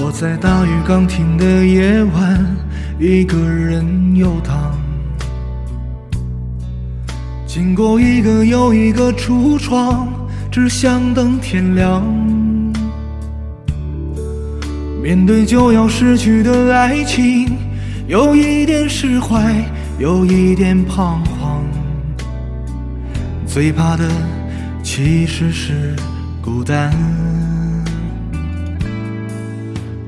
我在大雨刚停的夜晚，一个人游荡，经过一个又一个橱窗，只想等天亮。面对就要失去的爱情，有一点释怀，有一点彷徨。最怕的其实是孤单。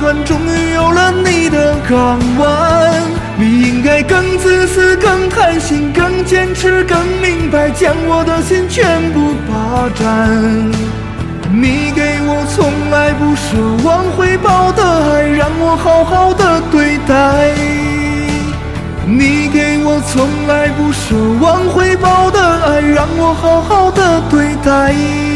船，终于有了你的港湾。你应该更自私、更贪心、更坚持、更明白，将我的心全部霸占。你给我从来不奢望回报的爱，让我好好的对待。你给我从来不奢望回报的爱，让我好好的对待。